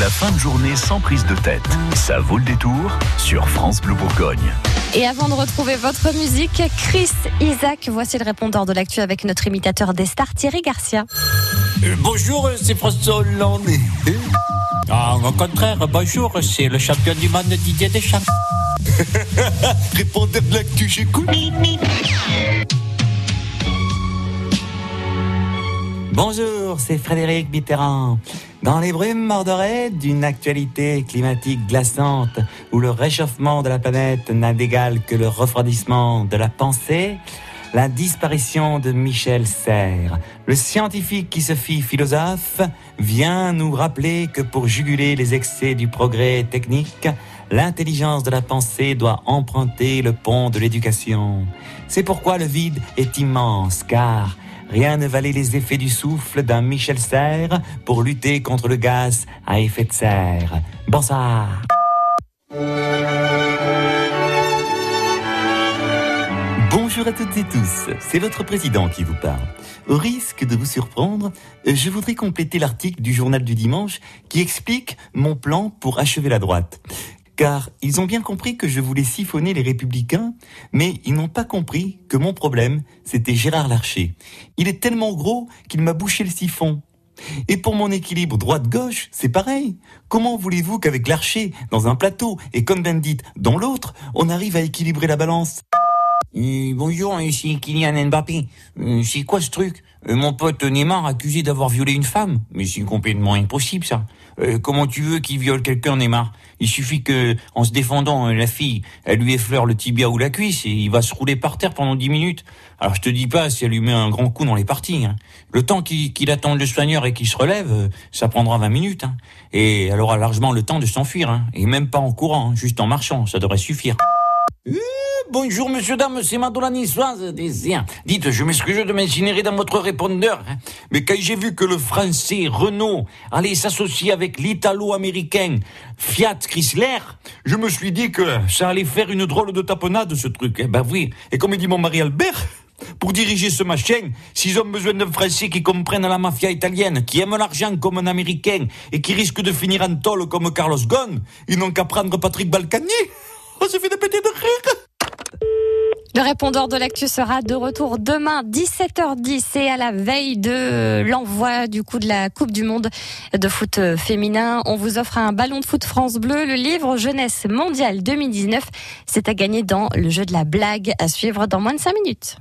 La fin de journée sans prise de tête. Ça vaut le détour sur France Bleu Bourgogne. Et avant de retrouver votre musique, Chris Isaac, voici le répondeur de l'actu avec notre imitateur des stars Thierry Garcia. Euh, bonjour, c'est François Hollande. Ah, au contraire, bonjour, c'est le champion du monde Didier Deschamps. Répondeur de l'actu, j'écoute. Bonjour, c'est Frédéric Mitterrand. Dans les brumes mordorées d'une actualité climatique glaçante où le réchauffement de la planète n'a d'égal que le refroidissement de la pensée, la disparition de Michel Serres, le scientifique qui se fit philosophe, vient nous rappeler que pour juguler les excès du progrès technique, l'intelligence de la pensée doit emprunter le pont de l'éducation. C'est pourquoi le vide est immense, car Rien ne valait les effets du souffle d'un Michel Serres pour lutter contre le gaz à effet de serre. Bonsoir. Bonjour à toutes et tous, c'est votre président qui vous parle. Au risque de vous surprendre, je voudrais compléter l'article du journal du dimanche qui explique mon plan pour achever la droite car ils ont bien compris que je voulais siphonner les républicains, mais ils n'ont pas compris que mon problème, c'était Gérard Larcher. Il est tellement gros qu'il m'a bouché le siphon. Et pour mon équilibre droite-gauche, c'est pareil. Comment voulez-vous qu'avec Larcher dans un plateau et Cohn-Bendit dans l'autre, on arrive à équilibrer la balance? Euh, bonjour, ici Kylian Mbappé. Euh, c'est quoi ce truc euh, Mon pote Neymar accusé d'avoir violé une femme Mais c'est complètement impossible ça. comment tu veux qu'il viole quelqu'un Neymar Il suffit que, en se défendant, la fille, elle lui effleure le tibia ou la cuisse et il va se rouler par terre pendant dix minutes. Alors je te dis pas si elle lui met un grand coup dans les parties. Hein. Le temps qu'il attende le soigneur et qu'il se relève, ça prendra 20 minutes. Hein. Et elle aura largement le temps de s'enfuir. Hein. Et même pas en courant, juste en marchant, ça devrait suffire. Bonjour, monsieur, dame, c'est Madonna Niçoise Dites, je m'excuse de m'incinérer dans votre répondeur, hein. mais quand j'ai vu que le français Renault allait s'associer avec l'italo-américain Fiat Chrysler, je me suis dit que ça allait faire une drôle de tapenade, ce truc. Eh ben oui, et comme dit mon mari Albert, pour diriger ce machin, s'ils ont besoin d'un Français qui comprenne la mafia italienne, qui aime l'argent comme un Américain et qui risque de finir en tôle comme Carlos Ghosn, ils n'ont qu'à prendre Patrick Balkany. Oh, ça fait des petits de rire le répondeur de l'actu sera de retour demain 17h10 et à la veille de l'envoi du coup de la Coupe du Monde de foot féminin. On vous offre un ballon de foot France Bleu, le livre Jeunesse mondiale 2019. C'est à gagner dans le jeu de la blague à suivre dans moins de 5 minutes.